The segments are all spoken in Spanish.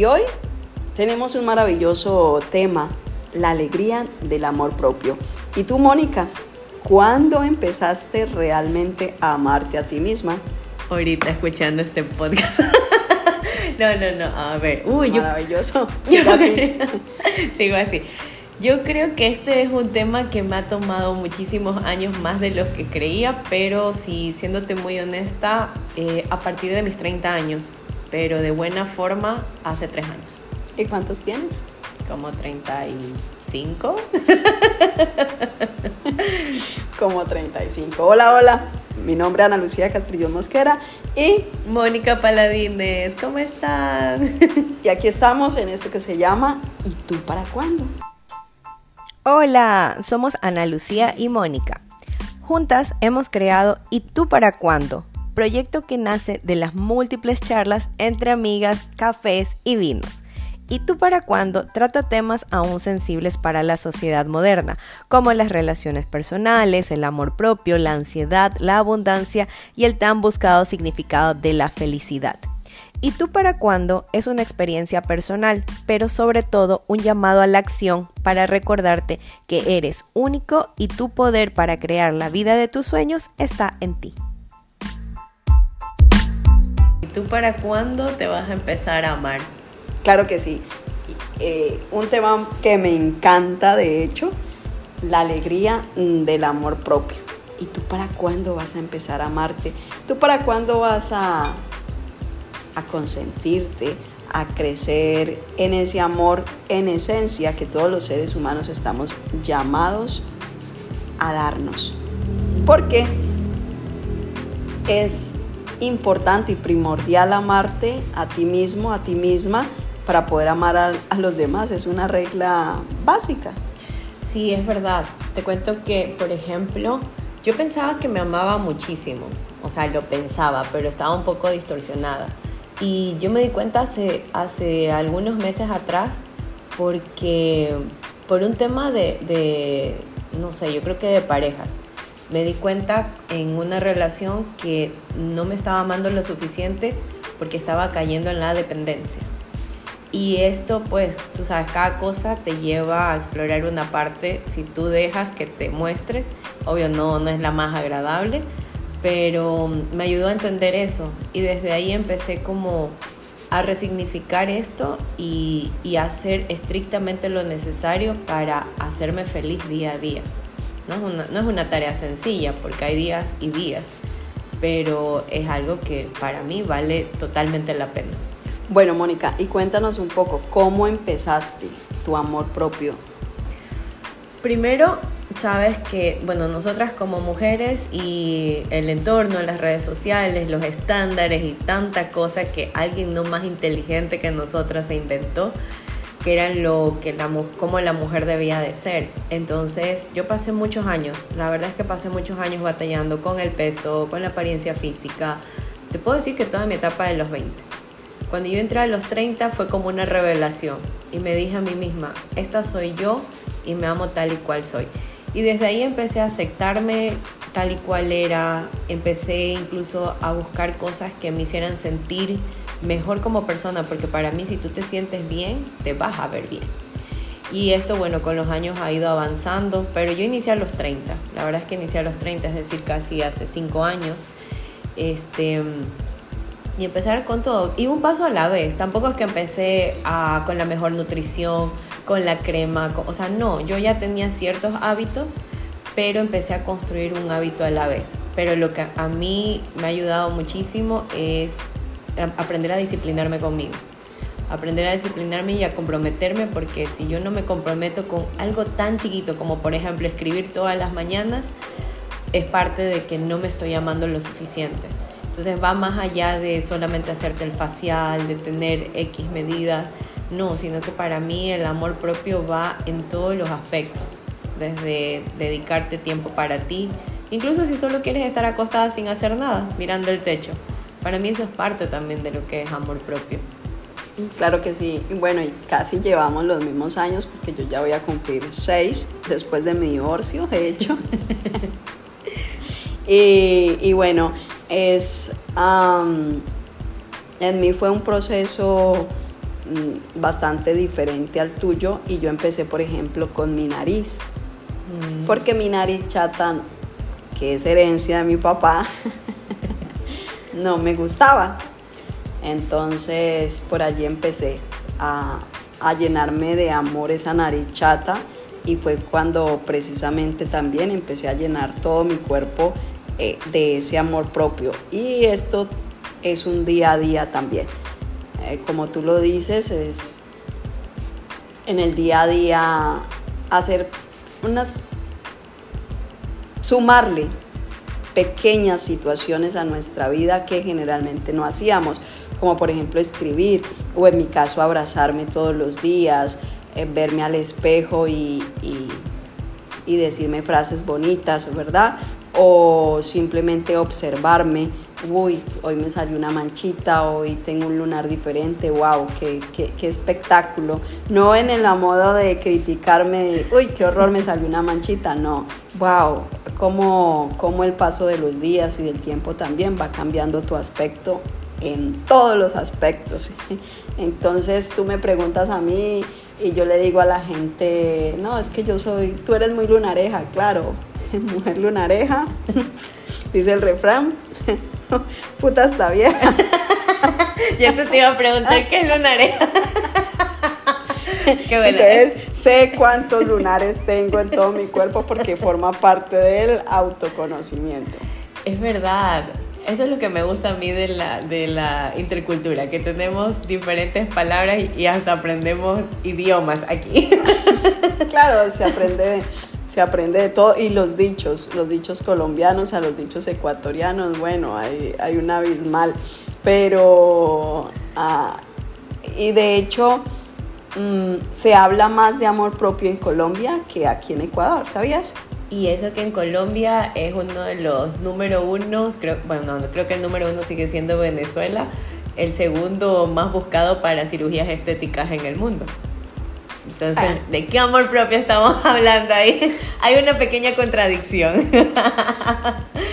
Y hoy tenemos un maravilloso tema, la alegría del amor propio. ¿Y tú, Mónica? ¿Cuándo empezaste realmente a amarte a ti misma? Ahorita escuchando este podcast. no, no, no, a ver. Uy, Maravilloso. Sigo así. Sigo así. Yo creo que este es un tema que me ha tomado muchísimos años más de los que creía, pero si siéndote muy honesta, eh, a partir de mis 30 años, pero de buena forma hace 3 años. ¿Y cuántos tienes? Como 35. Como 35. Hola, hola. Mi nombre es Ana Lucía Castrillón Mosquera y Mónica Paladines. ¿Cómo están? Y aquí estamos en esto que se llama ¿Y tú para cuándo? Hola, somos Ana Lucía y Mónica. Juntas hemos creado ¿Y tú para cuándo? Proyecto que nace de las múltiples charlas entre amigas, cafés y vinos ¿Y tú para cuándo? Trata temas aún sensibles para la sociedad moderna, como las relaciones personales, el amor propio, la ansiedad, la abundancia y el tan buscado significado de la felicidad. ¿Y tú para cuándo? Es una experiencia personal, pero sobre todo un llamado a la acción para recordarte que eres único y tu poder para crear la vida de tus sueños está en ti. ¿Y tú para cuándo te vas a empezar a amar? Claro que sí. Eh, un tema que me encanta, de hecho, la alegría mm, del amor propio. ¿Y tú para cuándo vas a empezar a amarte? ¿Tú para cuándo vas a, a consentirte, a crecer en ese amor, en esencia, que todos los seres humanos estamos llamados a darnos? Porque es importante y primordial amarte a ti mismo, a ti misma, para poder amar a, los demás. Es una regla básica. Sí, es verdad. Te cuento que, por ejemplo, yo pensaba que me amaba muchísimo. O sea, lo pensaba, pero estaba un poco distorsionada. Y yo me di cuenta hace, hace algunos meses atrás porque por un tema de, de, no sé, yo creo que de parejas. Me di cuenta en una relación que no me estaba amando lo suficiente porque estaba cayendo en la dependencia. Y esto, pues, tú sabes, cada cosa te lleva a explorar una parte si tú dejas que te muestre. Obvio, no, no es la más agradable, pero me ayudó a entender eso. Y desde ahí empecé como a resignificar esto y, y hacer estrictamente lo necesario para hacerme feliz día a día. No es, una, no es una tarea sencilla porque hay días y días, pero es algo que para mí vale totalmente la pena. Bueno, Mónica, y cuéntanos un poco, ¿cómo empezaste tu amor propio? Primero, sabes que, bueno, nosotras como mujeres y el entorno, las redes sociales, los estándares y tanta cosa que alguien no más inteligente que nosotras se inventó, que eran lo que la, como la mujer debía de ser. Entonces yo pasé muchos años, la verdad es que pasé muchos años batallando con el peso, con la apariencia física. Te puedo decir que toda mi etapa de los 20 cuando yo entré a los 30 fue como una revelación y me dije a mí misma, esta soy yo y me amo tal y cual soy. Y desde ahí empecé a aceptarme tal y cual era, empecé incluso a buscar cosas que me hicieran sentir mejor como persona, porque para mí si tú te sientes bien, te vas a ver bien. Y esto, bueno, con los años ha ido avanzando, pero yo inicié a los 30, la verdad es que inicié a los 30, es decir, casi hace 5 años. Este, y empezar con todo. Y un paso a la vez. Tampoco es que empecé a, con la mejor nutrición, con la crema. o sea, no, yo ya tenía ciertos hábitos, pero empecé a construir un hábito a la vez. Pero lo que a mí me ha ayudado muchísimo es aprender a disciplinarme conmigo. Aprender a disciplinarme y a comprometerme porque si yo no me comprometo con algo tan chiquito como por ejemplo escribir todas las mañanas, es parte de que no me estoy amando lo suficiente. Entonces va más allá de solamente hacerte el facial, de tener X medidas, no, sino que para mí el amor propio va en todos los aspectos, desde dedicarte tiempo para ti, incluso si solo quieres estar acostada sin hacer nada, mirando el techo. Para mí eso es parte también de lo que es amor propio. Claro que sí. Y bueno, y casi llevamos los mismos años porque yo ya voy a cumplir seis después de mi divorcio, de hecho. y, y, bueno, es, en mí fue un proceso bastante diferente al tuyo y yo empecé, por ejemplo, con mi nariz. Mm. Porque mi nariz chata, que es herencia de mi papá, no me gustaba. Entonces por allí empecé a, a llenarme de amor esa nariz chata y fue cuando precisamente también empecé a llenar todo mi cuerpo eh, de ese amor propio. Y esto es un día a día también. Eh, como tú lo dices, es en el día a día hacer unas sumarle pequeñas situaciones a nuestra vida que generalmente no hacíamos, como por ejemplo escribir o en mi caso abrazarme todos los días, eh, verme al espejo y, y, y decirme frases bonitas, ¿verdad? O simplemente observarme, uy, hoy me salió una manchita, hoy tengo un lunar diferente, wow, qué, qué, qué espectáculo. No en el modo de criticarme, de, uy, qué horror, me salió una manchita, no, wow, cómo, cómo el paso de los días y del tiempo también va cambiando tu aspecto en todos los aspectos. Entonces tú me preguntas a mí y yo le digo a la gente, no, es que yo soy, tú eres muy lunareja, claro, mujer lunareja, dice el refrán, puta está vieja. ya se te iba a preguntar qué es lunareja. Qué bueno. Entonces, sé cuántos lunares tengo en todo mi cuerpo porque forma parte del autoconocimiento. Es verdad. Eso es lo que me gusta a mí de la, de la intercultura, que tenemos diferentes palabras y hasta aprendemos idiomas aquí. Claro, se aprende, se aprende de todo. Y los dichos, los dichos colombianos a los dichos ecuatorianos, bueno, hay, hay un abismal. Pero, ah, y de hecho, mm, se habla más de amor propio en Colombia que aquí en Ecuador, ¿sabías? Y eso que en Colombia es uno de los número unos, creo, bueno, no, creo que el número uno sigue siendo Venezuela, el segundo más buscado para cirugías estéticas en el mundo. Entonces, Ah. ¿de qué amor propio estamos hablando ahí? Hay una pequeña contradicción.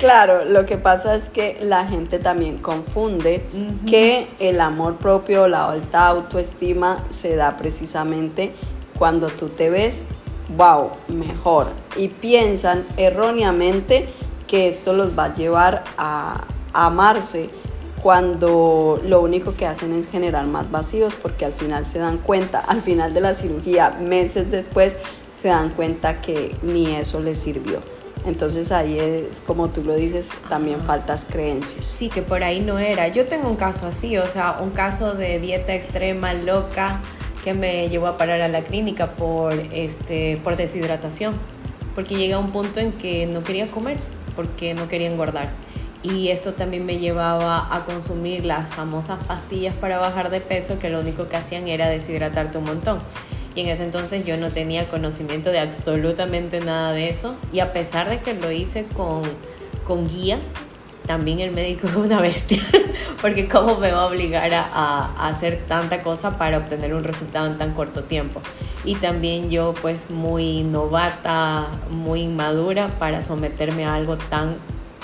Claro, lo que pasa es que la gente también confunde que el amor propio, la alta autoestima se da precisamente cuando tú te ves, wow, mejor. Y piensan erróneamente que esto los va a llevar a amarse cuando lo único que hacen es generar más vacíos porque al final se dan cuenta, al final de la cirugía, meses después, se dan cuenta que ni eso les sirvió. Entonces ahí es, como tú lo dices, también faltas creencias. Sí, que por ahí no era. Yo tengo un caso así, o sea, un caso de dieta extrema, loca, que me llevó a parar a la clínica por, este, por deshidratación. Porque llegué a un punto en que no quería comer, porque no quería engordar. Y esto también me llevaba a consumir las famosas pastillas para bajar de peso, que lo único que hacían era deshidratarte un montón. Y en ese entonces yo no tenía conocimiento de absolutamente nada de eso. Y a pesar de que lo hice con, con guía, también el médico es una bestia. Porque cómo me va a obligar a, a- hacer tanta cosa para obtener un resultado en tan corto tiempo. Y también yo pues muy novata, muy inmadura para someterme a algo tan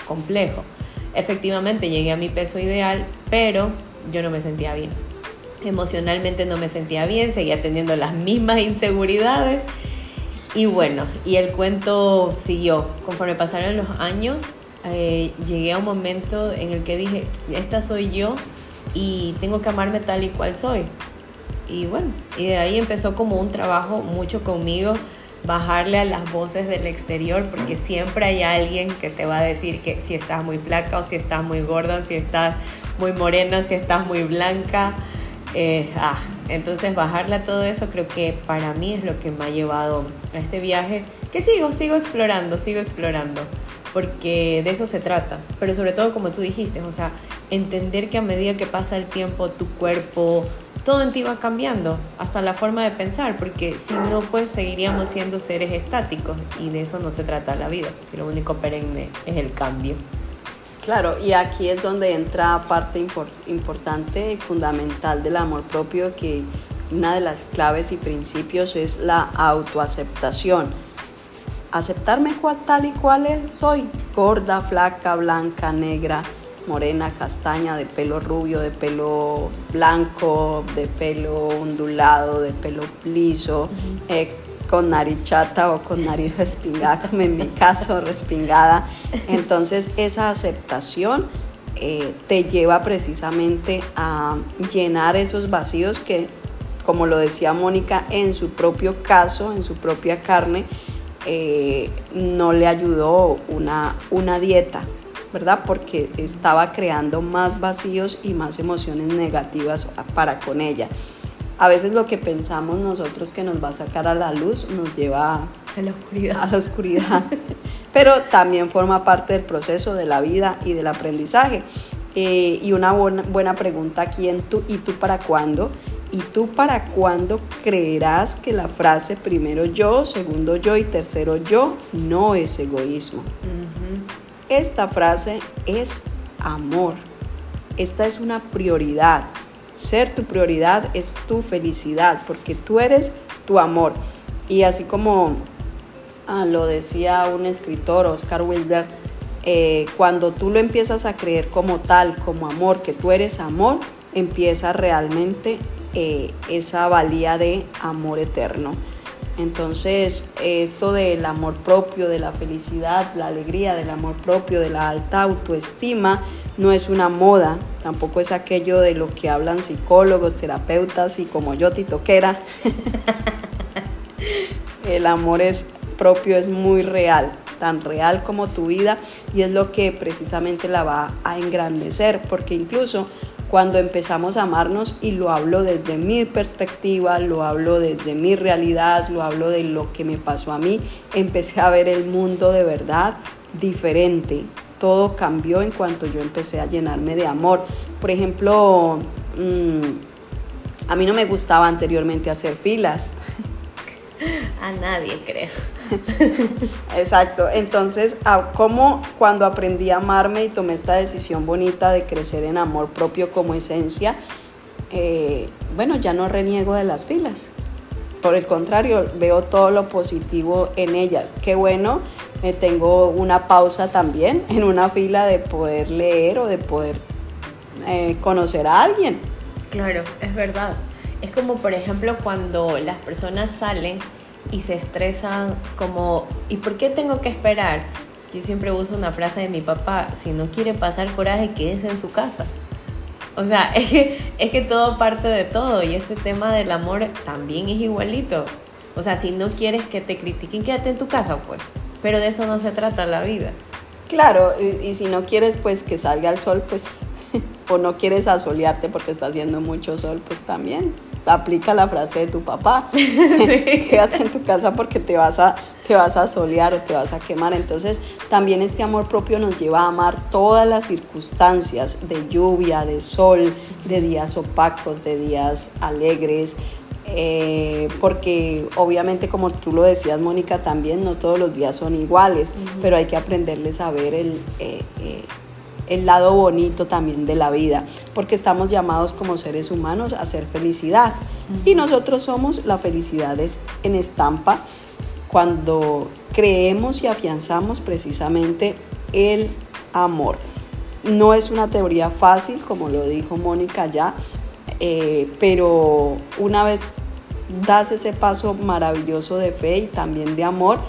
complejo. Efectivamente llegué a mi peso ideal, pero yo no me sentía bien emocionalmente no me sentía bien, seguía teniendo las mismas inseguridades. Y bueno, y el cuento siguió. Conforme pasaron los años, eh, llegué a un momento en el que dije, esta soy yo y tengo que amarme tal y cual soy. Y bueno, y de ahí empezó como un trabajo mucho conmigo, bajarle a las voces del exterior, porque siempre hay alguien que te va a decir que si estás muy flaca o si estás muy gorda, o si estás muy morena, si estás muy blanca. Eh, ah, entonces bajarle a todo eso creo que para mí es lo que me ha llevado a este viaje, que sigo, sigo explorando, sigo explorando, porque de eso se trata, pero sobre todo como tú dijiste, o sea, entender que a medida que pasa el tiempo tu cuerpo, todo en ti va cambiando, hasta la forma de pensar, porque si no, pues seguiríamos siendo seres estáticos y de eso no se trata la vida, si lo único perenne es el cambio. Claro, y aquí es donde entra parte impor- importante y fundamental del amor propio, que una de las claves y principios es la autoaceptación. Aceptarme cual, tal y cual soy, gorda, flaca, blanca, negra, morena, castaña, de pelo rubio, de pelo blanco, de pelo ondulado, de pelo liso, eh, con nariz chata o con nariz respingada, como en mi caso, respingada. Entonces esa aceptación eh, te lleva precisamente a llenar esos vacíos que, como lo decía Mónica, en su propio caso, en su propia carne, eh, no le ayudó una, una dieta, ¿verdad? Porque estaba creando más vacíos y más emociones negativas para con ella. A veces lo que pensamos nosotros que nos va a sacar a la luz nos lleva a la oscuridad. A la oscuridad. Pero también forma parte del proceso de la vida y del aprendizaje. Eh, y una buena, buena pregunta aquí en tú, ¿y tú para cuándo? ¿Y tú para cuándo creerás que la frase primero yo, segundo yo y tercero yo no es egoísmo? Esta frase es amor. Esta es una prioridad. Ser tu prioridad es tu felicidad porque tú eres tu amor. Y así como ah, lo decía un escritor, Oscar Wilder, eh, cuando tú lo empiezas a creer como tal, como amor, que tú eres amor, empieza realmente eh, esa valía de amor eterno. Entonces, esto del amor propio, de la felicidad, la alegría, del amor propio, de la alta autoestima, no es una moda, tampoco es aquello de lo que hablan psicólogos, terapeutas y como yo, titoquera. El amor es propio es muy real, tan real como tu vida y es lo que precisamente la va a engrandecer, porque incluso cuando empezamos a amarnos y lo hablo desde mi perspectiva, lo hablo desde mi realidad, lo hablo de lo que me pasó a mí, empecé a ver el mundo de verdad diferente. Todo cambió en cuanto yo empecé a llenarme de amor. Por ejemplo, mm, a mí no me gustaba anteriormente hacer filas. A nadie, creo. Exacto. Entonces, como cuando aprendí a amarme y tomé esta decisión bonita de crecer en amor propio como esencia, eh, bueno, ya no reniego de las filas. Por el contrario, veo todo lo positivo en ellas. Qué bueno, me tengo una pausa también en una fila de poder leer o de poder eh, conocer a alguien. Claro, es verdad. Es como por ejemplo cuando las personas salen y se estresan como, ¿y por qué tengo que esperar? Yo siempre uso una frase de mi papá, si no quiere pasar coraje, quédese en su casa. O sea, es que, es que todo parte de todo y este tema del amor también es igualito. O sea, si no quieres que te critiquen, quédate en tu casa, pues. Pero de eso no se trata la vida. Claro, y, y si no quieres pues que salga el sol, pues, o no quieres asolearte porque está haciendo mucho sol, pues también aplica la frase de tu papá, quédate en tu casa porque te vas, a, te vas a solear o te vas a quemar. Entonces también este amor propio nos lleva a amar todas las circunstancias de lluvia, de sol, de días opacos, de días alegres. Eh, porque obviamente como tú lo decías Mónica también no todos los días son iguales pero hay que aprenderles a ver el, eh, eh, el lado bonito también de la vida, porque estamos llamados como seres humanos a ser felicidad. Y nosotros somos la felicidad en estampa cuando creemos y afianzamos precisamente el amor. No es una teoría fácil, como lo dijo Mónica ya, eh, pero una vez das ese paso maravilloso de fe y también de amor,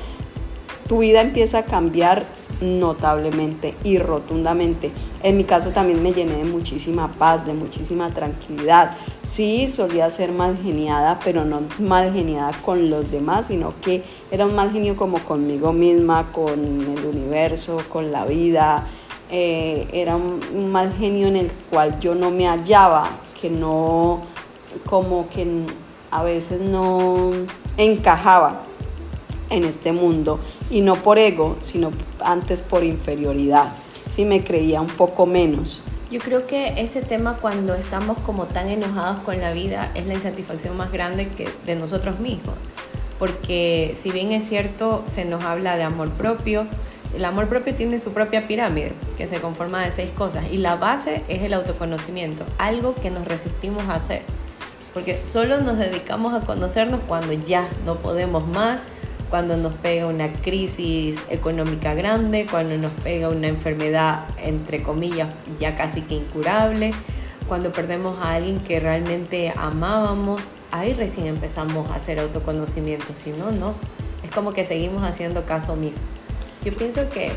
tu vida empieza a cambiar notablemente y rotundamente. En mi caso también me llené de muchísima paz, de muchísima tranquilidad. Sí, solía ser mal geniada, pero no mal geniada con los demás, sino que era un mal genio como conmigo misma, con el universo, con la vida. Eh, era un, un mal genio en el cual yo no me hallaba, que no, como que a veces no encajaba en este mundo y no por ego, sino antes por inferioridad. Si me creía un poco menos. Yo creo que ese tema cuando estamos como tan enojados con la vida es la insatisfacción más grande que de nosotros mismos. Porque si bien es cierto, se nos habla de amor propio, el amor propio tiene su propia pirámide, que se conforma de seis cosas, y la base es el autoconocimiento, algo que nos resistimos a hacer, porque solo nos dedicamos a conocernos cuando ya no podemos más, cuando nos pega una crisis económica grande, cuando nos pega una enfermedad, entre comillas, ya casi que incurable, cuando perdemos a alguien que realmente amábamos, ahí recién empezamos a hacer autoconocimiento, si no, no. Es como que seguimos haciendo caso omiso. Yo pienso que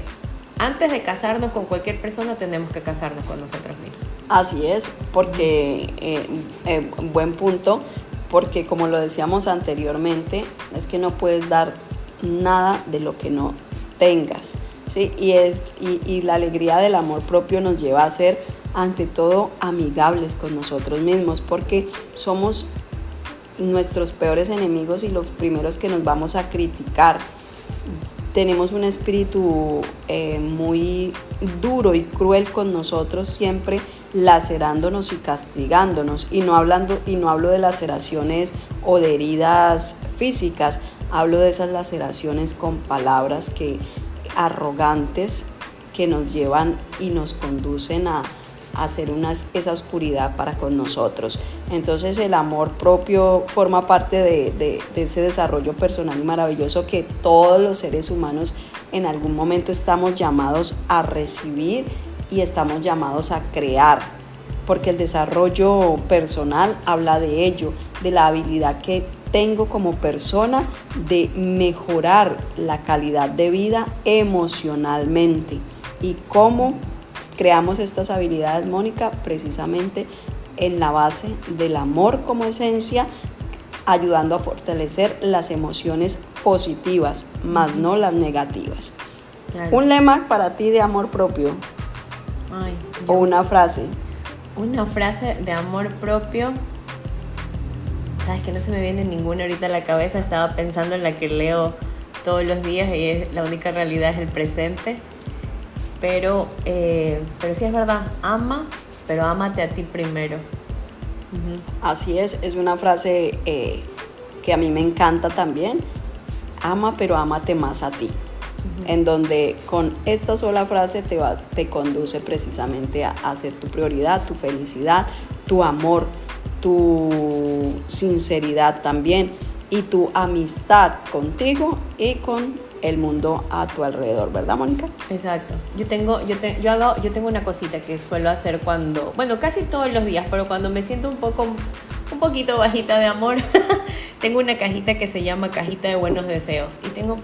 antes de casarnos con cualquier persona tenemos que casarnos con nosotros mismos. Así es, porque, eh, eh, buen punto, porque como lo decíamos anteriormente, es que no puedes dar nada de lo que no tengas. ¿sí? Y, es, y, y la alegría del amor propio nos lleva a ser, ante todo, amigables con nosotros mismos, porque somos nuestros peores enemigos y los primeros que nos vamos a criticar. Tenemos un espíritu eh, muy duro y cruel con nosotros, siempre lacerándonos y castigándonos. Y no, hablando, y no hablo de laceraciones o de heridas físicas, hablo de esas laceraciones con palabras que arrogantes que nos llevan y nos conducen a, hacer una, esa oscuridad para con nosotros. Entonces el amor propio forma parte de, de, de, ese desarrollo personal y maravilloso que todos los seres humanos en algún momento estamos llamados a recibir y estamos llamados a crear, porque el desarrollo personal habla de ello, de la habilidad que tengo como persona de mejorar la calidad de vida emocionalmente y cómo creamos estas habilidades, Mónica, precisamente en la base del amor como esencia, ayudando a fortalecer las emociones positivas, más no las negativas. Claro. Un lema para ti de amor propio. Ay, o una frase. Una frase de amor propio. Sabes que no se me viene ninguna ahorita a la cabeza. Estaba pensando en la que leo todos los días y es, la única realidad es el presente. Pero, eh, pero sí es verdad, ama, pero ámate a ti primero. Uh -huh. Así es, es una frase eh, que a mí me encanta también. Ama, pero ámate más a ti. Uh -huh. En donde con esta sola frase te, va, te conduce precisamente a, ser tu prioridad, tu felicidad, tu amor, tu sinceridad también y tu amistad contigo y con el mundo a tu alrededor, ¿verdad, Mónica? Exacto. Yo tengo, yo, te, yo, hago, yo tengo una cosita que suelo hacer cuando, bueno, casi todos los días, pero cuando me siento un poco, un poquito bajita de amor, tengo una cajita que se llama cajita de buenos deseos y tengo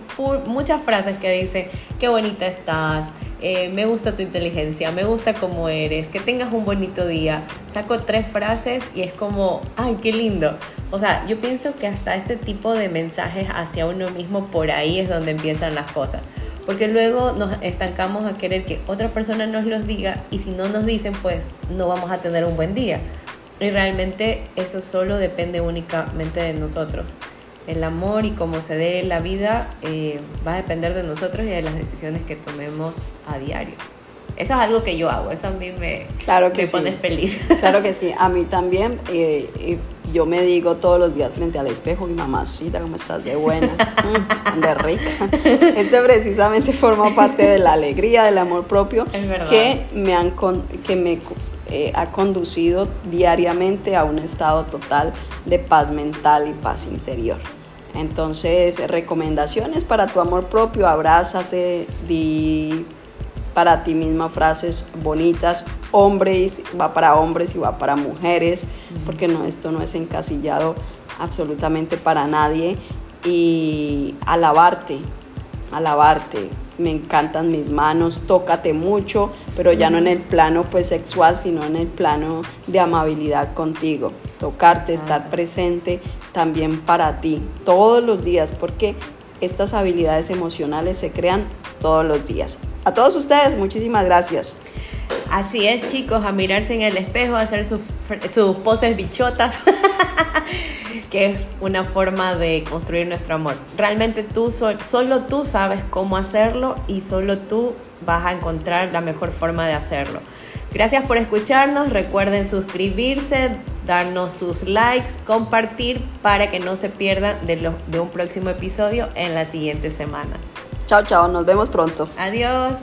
muchas frases que dicen, qué bonita estás, eh, me gusta tu inteligencia, me gusta cómo eres, que tengas un bonito día. Saco tres frases y es como, ay, qué lindo. O sea, yo pienso que hasta este tipo de mensajes hacia uno mismo, por ahí es donde empiezan las cosas. Porque luego nos estancamos a querer que otra persona nos los diga y si no nos dicen, pues no vamos a tener un buen día. Y realmente eso solo depende únicamente de nosotros el amor y cómo se dé la vida eh, va a depender de nosotros y de las decisiones que tomemos a diario. Eso es algo que yo hago, eso a mí me, claro que me sí. pone feliz. Claro que sí, a mí también. Eh, yo me digo todos los días frente al espejo, mi mamacita, ¿cómo estás de buena? Mm, de rica. Este precisamente forma parte de la alegría, del amor propio que me, han con, que me eh, ha conducido diariamente a un estado total de paz mental y paz interior. Entonces, recomendaciones para tu amor propio, abrázate, di para ti misma frases bonitas, hombres, va para hombres y va para mujeres, porque no, esto no es encasillado absolutamente para nadie. Y alabarte, alabarte, me encantan mis manos, tócate mucho, pero ya no en el plano pues sexual, sino en el plano de amabilidad contigo. Tocarte, estar presente también para ti todos los días, porque estas habilidades emocionales se crean todos los días. A todos ustedes, muchísimas gracias. Así es, chicos, a mirarse en el espejo, a hacer sus, sus poses bichotas. que es una forma de construir nuestro amor. Realmente tú, solo tú sabes cómo hacerlo y solo tú vas a encontrar la mejor forma de hacerlo. Gracias por escucharnos, recuerden suscribirse, darnos sus likes, compartir para que no se pierdan de, lo, de un próximo episodio en la siguiente semana. Chao, chao, nos vemos pronto. Adiós.